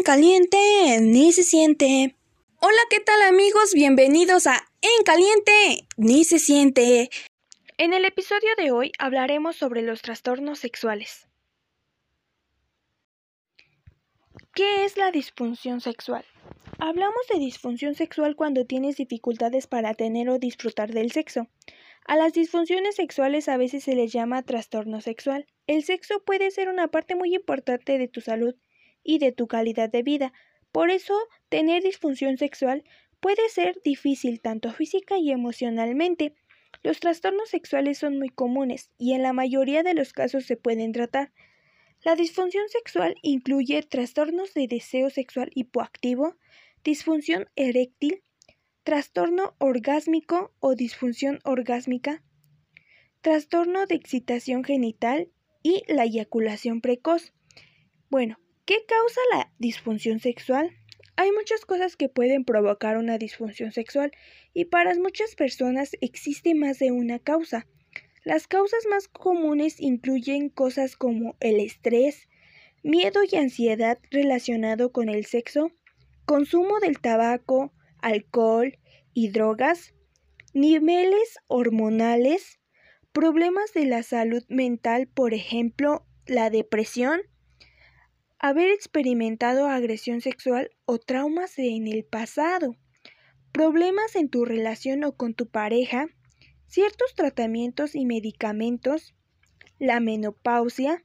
En caliente ni se siente. Hola, ¿qué tal amigos? Bienvenidos a En caliente ni se siente. En el episodio de hoy hablaremos sobre los trastornos sexuales. ¿Qué es la disfunción sexual? Hablamos de disfunción sexual cuando tienes dificultades para tener o disfrutar del sexo. A las disfunciones sexuales a veces se les llama trastorno sexual. El sexo puede ser una parte muy importante de tu salud y de tu calidad de vida. Por eso, tener disfunción sexual puede ser difícil tanto física y emocionalmente. Los trastornos sexuales son muy comunes y en la mayoría de los casos se pueden tratar. La disfunción sexual incluye trastornos de deseo sexual hipoactivo, disfunción eréctil, trastorno orgásmico o disfunción orgásmica, trastorno de excitación genital y la eyaculación precoz. Bueno, ¿qué causa la disfunción sexual? Hay muchas cosas que pueden provocar una disfunción sexual y para muchas personas existe más de una causa. Las causas más comunes incluyen cosas como el estrés, miedo y ansiedad relacionado con el sexo, consumo del tabaco, alcohol y drogas, niveles hormonales, problemas de la salud mental, por ejemplo, la depresión, haber experimentado agresión sexual o traumas en el pasado, problemas en tu relación o con tu pareja, ciertos tratamientos y medicamentos, la menopausia,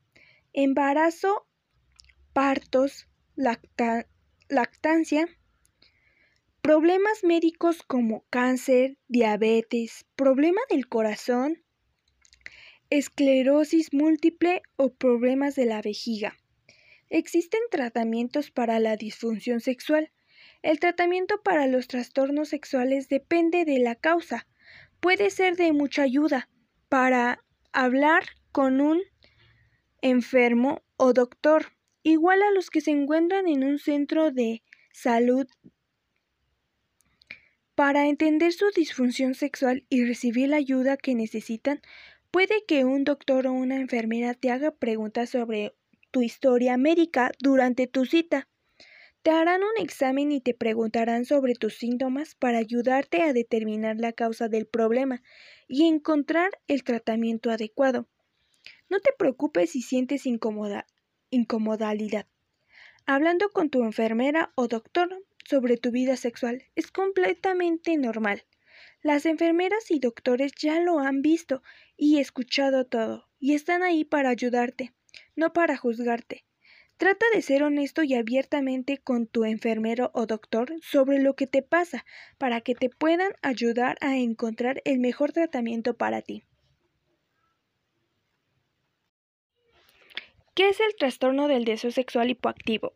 embarazo, partos, lactancia, problemas médicos como cáncer, diabetes, problema del corazón, esclerosis múltiple o problemas de la vejiga. Existen tratamientos para la disfunción sexual. El tratamiento para los trastornos sexuales depende de la causa. Puede ser de mucha ayuda para hablar con un enfermo o doctor, igual a los que se encuentran en un centro de salud para entender su disfunción sexual y recibir la ayuda que necesitan Puede que un doctor o una enfermera te haga preguntas sobre tu historia médica durante tu cita. Te harán un examen y te preguntarán sobre tus síntomas para ayudarte a determinar la causa del problema y encontrar el tratamiento adecuado. No te preocupes si sientes incomodidad. Hablando con tu enfermera o doctor sobre tu vida sexual es completamente normal. Las enfermeras y doctores ya lo han visto y escuchado todo, y están ahí para ayudarte, no para juzgarte. Trata de ser honesto y abiertamente con tu enfermero o doctor sobre lo que te pasa, para que te puedan ayudar a encontrar el mejor tratamiento para ti. ¿Qué es el trastorno del deseo sexual hipoactivo?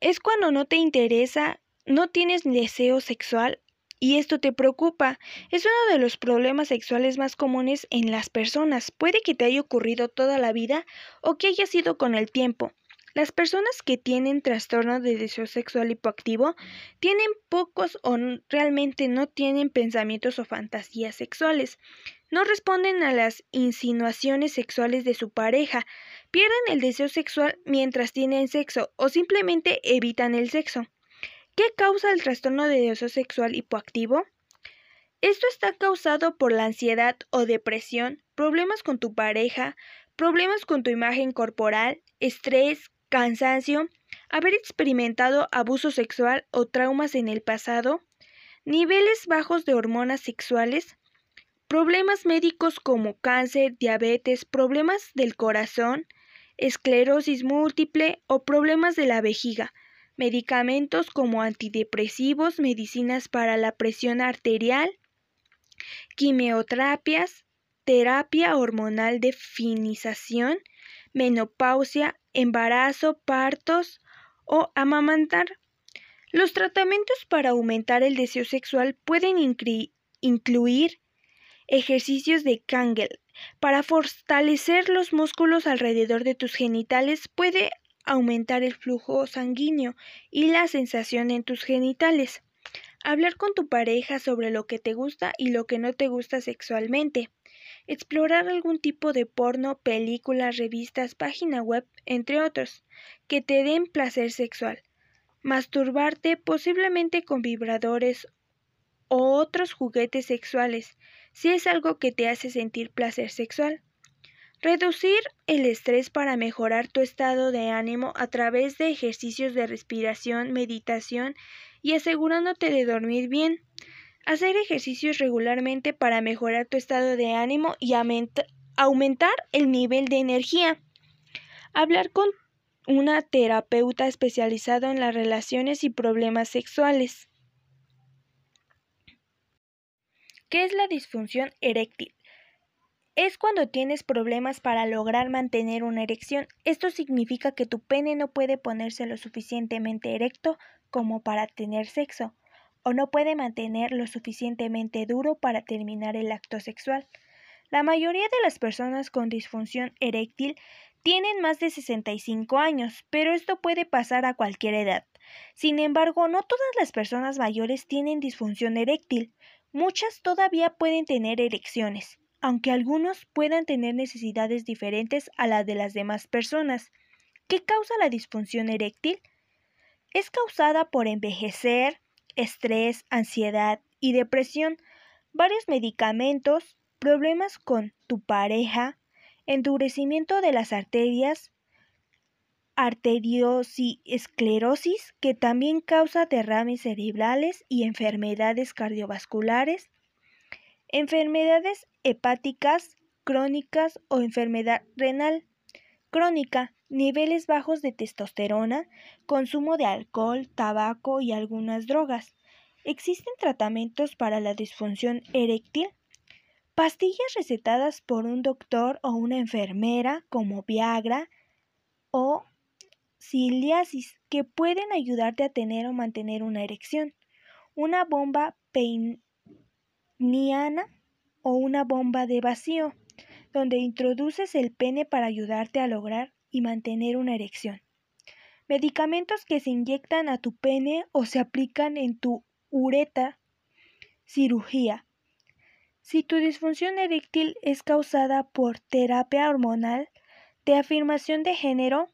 Es cuando no te interesa, no tienes deseo sexual y esto te preocupa. Es uno de los problemas sexuales más comunes en las personas. Puede que te haya ocurrido toda la vida o que haya sido con el tiempo. Las personas que tienen trastorno de deseo sexual hipoactivo tienen pocos o realmente no tienen pensamientos o fantasías sexuales. No responden a las insinuaciones sexuales de su pareja, pierden el deseo sexual mientras tienen sexo o simplemente evitan el sexo. ¿Qué causa el trastorno de deseo sexual hipoactivo? Esto está causado por la ansiedad o depresión, problemas con tu pareja, problemas con tu imagen corporal, estrés, cansancio, haber experimentado abuso sexual o traumas en el pasado, niveles bajos de hormonas sexuales, problemas médicos como cáncer, diabetes, problemas del corazón, esclerosis múltiple o problemas de la vejiga, medicamentos como antidepresivos, medicinas para la presión arterial, quimioterapias, terapia hormonal de finización, menopausia, embarazo, partos o amamantar. Los tratamientos para aumentar el deseo sexual pueden incluir ejercicios de Kangel. Para fortalecer los músculos alrededor de tus genitales puede aumentar el flujo sanguíneo y la sensación en tus genitales. Hablar con tu pareja sobre lo que te gusta y lo que no te gusta sexualmente. Explorar algún tipo de porno, películas, revistas, página web, entre otros, que te den placer sexual. masturbarte posiblemente con vibradores o otros juguetes sexuales, si es algo que te hace sentir placer sexual. Reducir el estrés para mejorar tu estado de ánimo a través de ejercicios de respiración, meditación y asegurándote de dormir bien. Hacer ejercicios regularmente para mejorar tu estado de ánimo y aumentar el nivel de energía. Hablar con una terapeuta especializada en las relaciones y problemas sexuales. ¿Qué es la disfunción eréctil? Es cuando tienes problemas para lograr mantener una erección. Esto significa que tu pene no puede ponerse lo suficientemente erecto como para tener sexo, o no puede mantener lo suficientemente duro para terminar el acto sexual. La mayoría de las personas con disfunción eréctil tienen más de 65 años, pero esto puede pasar a cualquier edad. Sin embargo, no todas las personas mayores tienen disfunción eréctil. Muchas todavía pueden tener erecciones, aunque algunos puedan tener necesidades diferentes a las de las demás personas. ¿Qué causa la disfunción eréctil? Es causada por envejecer, estrés, ansiedad y depresión, varios medicamentos, problemas con tu pareja, endurecimiento de las arterias, arteriosclerosis, que también causa derrames cerebrales y enfermedades cardiovasculares, enfermedades hepáticas crónicas o enfermedad renal crónica, niveles bajos de testosterona, consumo de alcohol, tabaco y algunas drogas. ¿Existen tratamientos para la disfunción eréctil? Pastillas recetadas por un doctor o una enfermera como Viagra o ciliasis que pueden ayudarte a tener o mantener una erección. Una bomba peiniana o una bomba de vacío, donde introduces el pene para ayudarte a lograr y mantener una erección. Medicamentos que se inyectan a tu pene o se aplican en tu ureta. Cirugía. Si tu disfunción eréctil es causada por terapia hormonal, de afirmación de género,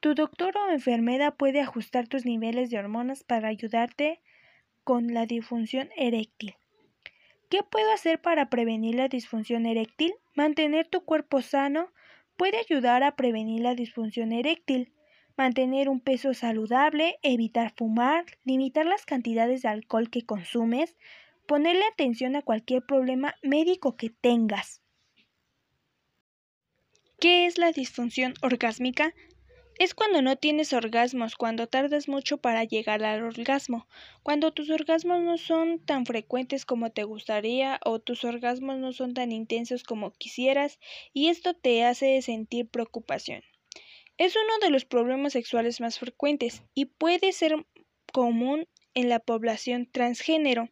tu doctor o enfermera puede ajustar tus niveles de hormonas para ayudarte con la disfunción eréctil. ¿Qué puedo hacer para prevenir la disfunción eréctil? Mantener tu cuerpo sano puede ayudar a prevenir la disfunción eréctil. Mantener un peso saludable, evitar fumar, limitar las cantidades de alcohol que consumes, ponerle atención a cualquier problema médico que tengas. ¿Qué es la disfunción orgásmica? Es cuando no tienes orgasmos, cuando tardas mucho para llegar al orgasmo, cuando tus orgasmos no son tan frecuentes como te gustaría o tus orgasmos no son tan intensos como quisieras y esto te hace sentir preocupación. Es uno de los problemas sexuales más frecuentes y puede ser común en la población transgénero.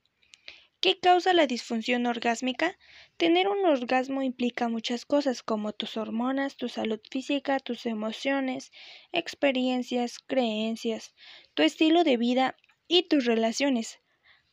¿Qué causa la disfunción orgásmica? Tener un orgasmo implica muchas cosas como tus hormonas, tu salud física, tus emociones, experiencias, creencias, tu estilo de vida y tus relaciones.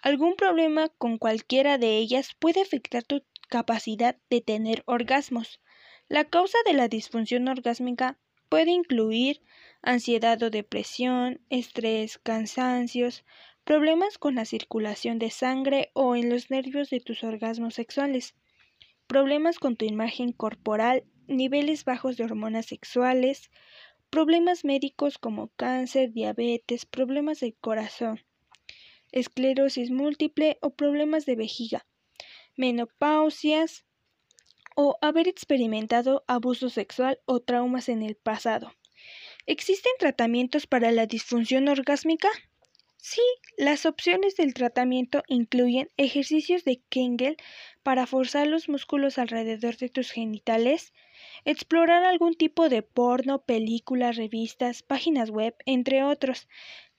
Algún problema con cualquiera de ellas puede afectar tu capacidad de tener orgasmos. La causa de la disfunción orgásmica puede incluir ansiedad o depresión, estrés, cansancios, problemas con la circulación de sangre o en los nervios de tus orgasmos sexuales, problemas con tu imagen corporal, niveles bajos de hormonas sexuales, problemas médicos como cáncer, diabetes, problemas del corazón, esclerosis múltiple o problemas de vejiga, menopausias o haber experimentado abuso sexual o traumas en el pasado. ¿Existen tratamientos para la disfunción orgásmica? Sí, las opciones del tratamiento incluyen ejercicios de Kegel para forzar los músculos alrededor de tus genitales, explorar algún tipo de porno, películas, revistas, páginas web, entre otros,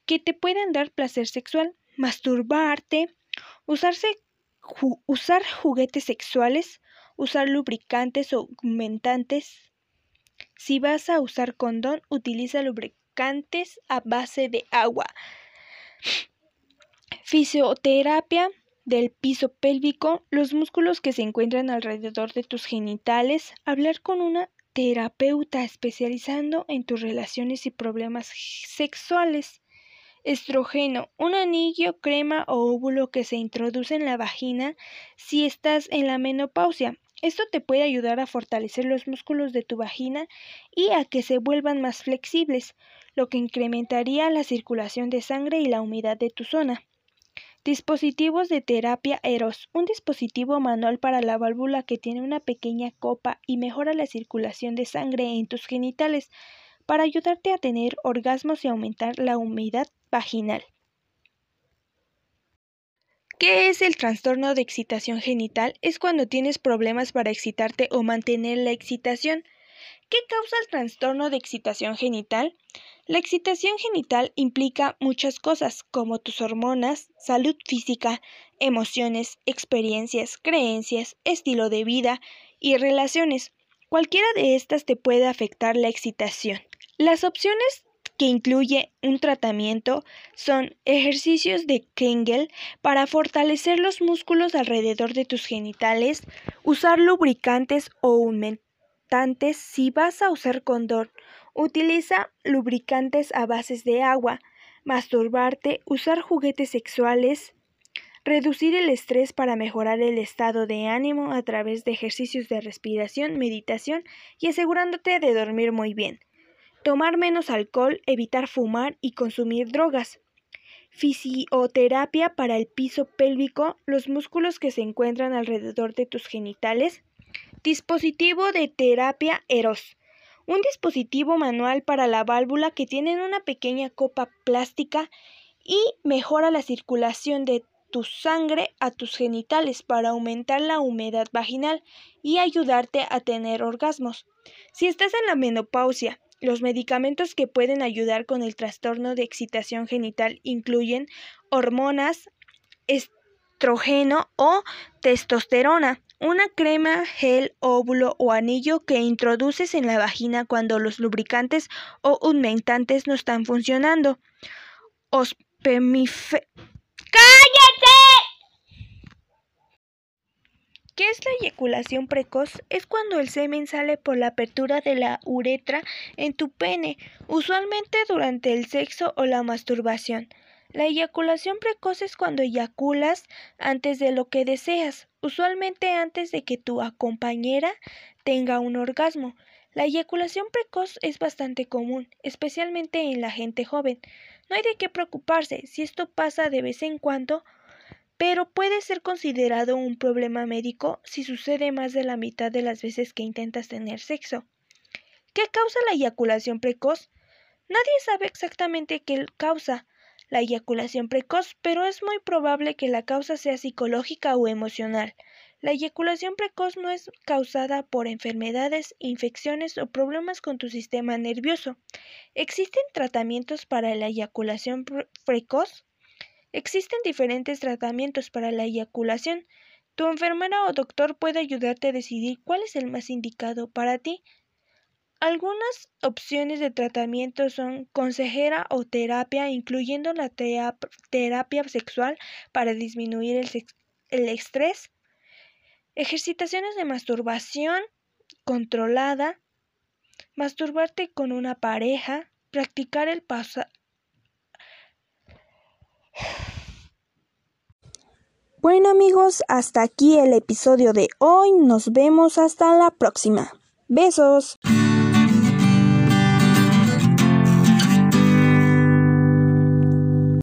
que te puedan dar placer sexual, masturbarte, usarse, usar juguetes sexuales, usar lubricantes o aumentantes. Si vas a usar condón, utiliza lubricantes a base de agua. Fisioterapia del piso pélvico, los músculos que se encuentran alrededor de tus genitales, hablar con una terapeuta especializando en tus relaciones y problemas sexuales, Estrógeno, un anillo, crema o óvulo que se introduce en la vagina si estás en la menopausia. Esto te puede ayudar a fortalecer los músculos de tu vagina y a que se vuelvan más flexibles, lo que incrementaría la circulación de sangre y la humedad de tu zona. Dispositivos de terapia Eros, un dispositivo manual para la válvula que tiene una pequeña copa y mejora la circulación de sangre en tus genitales para ayudarte a tener orgasmos y aumentar la humedad vaginal. ¿Qué es el trastorno de excitación genital? Es cuando tienes problemas para excitarte o mantener la excitación. ¿Qué causa el trastorno de excitación genital? La excitación genital implica muchas cosas, como tus hormonas, salud física, emociones, experiencias, creencias, estilo de vida y relaciones. Cualquiera de estas te puede afectar la excitación. Las opciones que incluye un tratamiento son ejercicios de Kegel para fortalecer los músculos alrededor de tus genitales, usar lubricantes o si vas a usar condón, utiliza lubricantes a bases de agua, masturbarte, usar juguetes sexuales, reducir el estrés para mejorar el estado de ánimo a través de ejercicios de respiración, meditación y asegurándote de dormir muy bien tomar menos alcohol, evitar fumar y consumir drogas. Fisioterapia para el piso pélvico, los músculos que se encuentran alrededor de tus genitales. Dispositivo de terapia Eros. Un dispositivo manual para la válvula que tiene una pequeña copa plástica y mejora la circulación de tu sangre a tus genitales para aumentar la humedad vaginal y ayudarte a tener orgasmos. Si estás en la menopausia los medicamentos que pueden ayudar con el trastorno de excitación genital incluyen hormonas, estrógeno o testosterona, una crema, gel, óvulo o anillo que introduces en la vagina cuando los lubricantes o humectantes no están funcionando. ¡Cállate! ¿Qué es la eyaculación precoz? Es cuando el semen sale por la apertura de la uretra en tu pene, usualmente durante el sexo o la masturbación. La eyaculación precoz es cuando eyaculas antes de lo que deseas, usualmente antes de que tu compañera tenga un orgasmo. La eyaculación precoz es bastante común, especialmente en la gente joven. No hay de qué preocuparse si esto pasa de vez en cuando pero puede ser considerado un problema médico si sucede más de la mitad de las veces que intentas tener sexo. ¿Qué causa la eyaculación precoz? Nadie sabe exactamente qué causa la eyaculación precoz, pero es muy probable que la causa sea psicológica o emocional. La eyaculación precoz no es causada por enfermedades, infecciones o problemas con tu sistema nervioso. ¿Existen tratamientos para la eyaculación precoz? Existen diferentes tratamientos para la eyaculación. Tu enfermera o doctor puede ayudarte a decidir cuál es el más indicado para ti. Algunas opciones de tratamiento son consejera o terapia, incluyendo la terapia sexual para disminuir el, estrés, ejercitaciones de masturbación controlada, masturbarte con una pareja, practicar el, paso bueno amigos, hasta aquí el episodio de hoy. Nos vemos hasta la próxima. Besos.